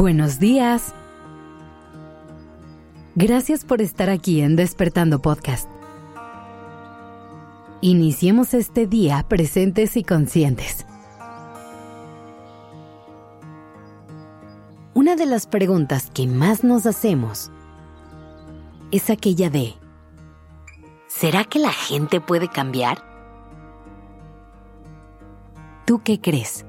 Buenos días. Gracias por estar aquí en Despertando Podcast. Iniciemos este día presentes y conscientes. Una de las preguntas que más nos hacemos es aquella de, ¿será que la gente puede cambiar? ¿Tú qué crees?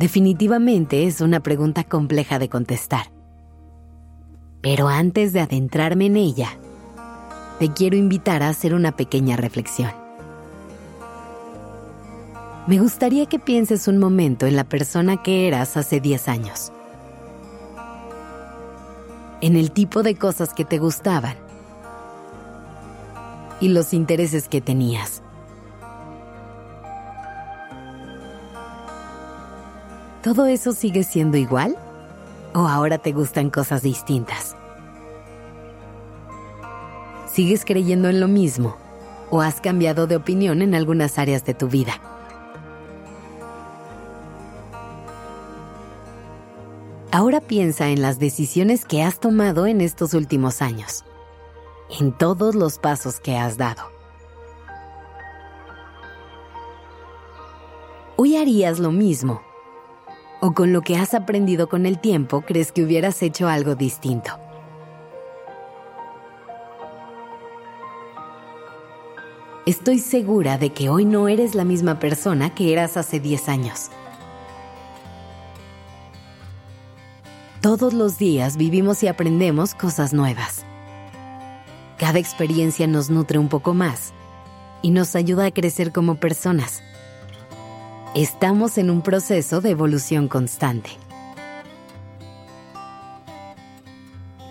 Definitivamente es una pregunta compleja de contestar. Pero antes de adentrarme en ella, te quiero invitar a hacer una pequeña reflexión. Me gustaría que pienses un momento en la persona que eras hace 10 años. En el tipo de cosas que te gustaban. Y los intereses que tenías. ¿Todo eso sigue siendo igual? ¿O ahora te gustan cosas distintas? ¿Sigues creyendo en lo mismo? ¿O has cambiado de opinión en algunas áreas de tu vida? Ahora piensa en las decisiones que has tomado en estos últimos años, en todos los pasos que has dado. Hoy harías lo mismo o con lo que has aprendido con el tiempo crees que hubieras hecho algo distinto. Estoy segura de que hoy no eres la misma persona que eras hace 10 años. Todos los días vivimos y aprendemos cosas nuevas. Cada experiencia nos nutre un poco más y nos ayuda a crecer como personas. Estamos en un proceso de evolución constante.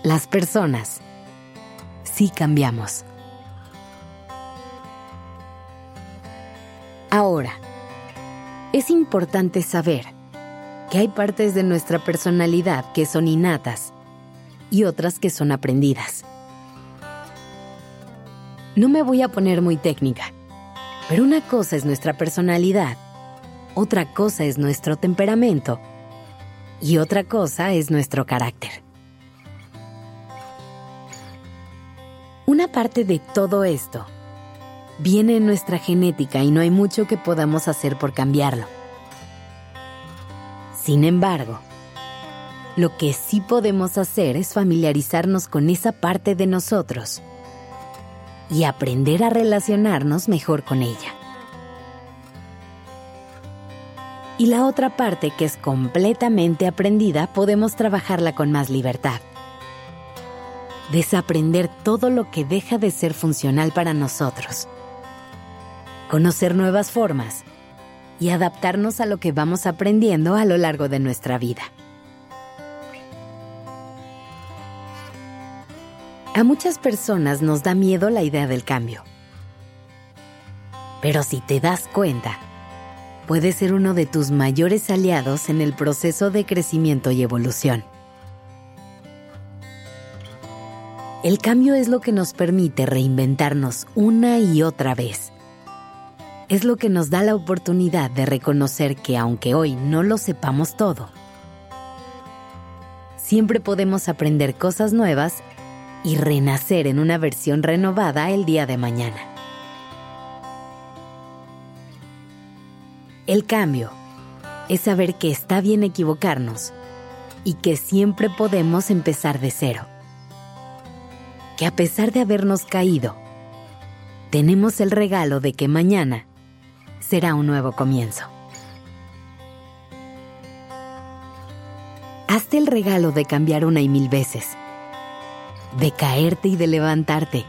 Las personas sí cambiamos. Ahora, es importante saber que hay partes de nuestra personalidad que son innatas y otras que son aprendidas. No me voy a poner muy técnica, pero una cosa es nuestra personalidad otra cosa es nuestro temperamento y otra cosa es nuestro carácter. Una parte de todo esto viene en nuestra genética y no hay mucho que podamos hacer por cambiarlo. Sin embargo, lo que sí podemos hacer es familiarizarnos con esa parte de nosotros y aprender a relacionarnos mejor con ella. Y la otra parte que es completamente aprendida podemos trabajarla con más libertad. Desaprender todo lo que deja de ser funcional para nosotros. Conocer nuevas formas y adaptarnos a lo que vamos aprendiendo a lo largo de nuestra vida. A muchas personas nos da miedo la idea del cambio. Pero si te das cuenta, puede ser uno de tus mayores aliados en el proceso de crecimiento y evolución. El cambio es lo que nos permite reinventarnos una y otra vez. Es lo que nos da la oportunidad de reconocer que aunque hoy no lo sepamos todo, siempre podemos aprender cosas nuevas y renacer en una versión renovada el día de mañana. El cambio es saber que está bien equivocarnos y que siempre podemos empezar de cero. Que a pesar de habernos caído, tenemos el regalo de que mañana será un nuevo comienzo. Hazte el regalo de cambiar una y mil veces, de caerte y de levantarte,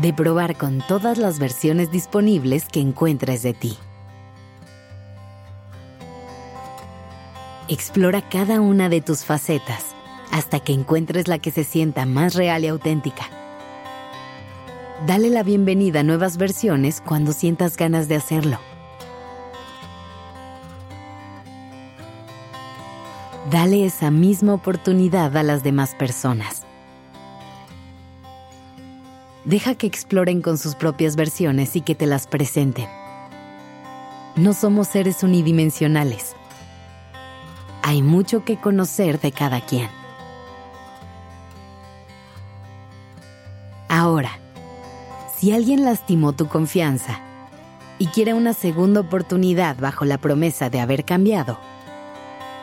de probar con todas las versiones disponibles que encuentres de ti. Explora cada una de tus facetas hasta que encuentres la que se sienta más real y auténtica. Dale la bienvenida a nuevas versiones cuando sientas ganas de hacerlo. Dale esa misma oportunidad a las demás personas. Deja que exploren con sus propias versiones y que te las presenten. No somos seres unidimensionales. Hay mucho que conocer de cada quien. Ahora, si alguien lastimó tu confianza y quiere una segunda oportunidad bajo la promesa de haber cambiado,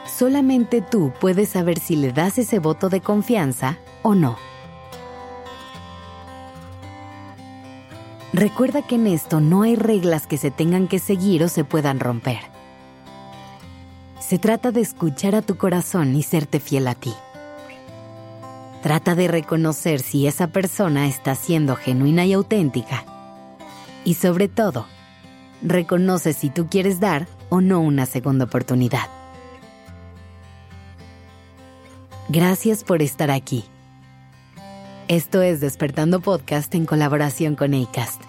solamente tú puedes saber si le das ese voto de confianza o no. Recuerda que en esto no hay reglas que se tengan que seguir o se puedan romper. Se trata de escuchar a tu corazón y serte fiel a ti. Trata de reconocer si esa persona está siendo genuina y auténtica. Y sobre todo, reconoce si tú quieres dar o no una segunda oportunidad. Gracias por estar aquí. Esto es Despertando Podcast en colaboración con ACAST.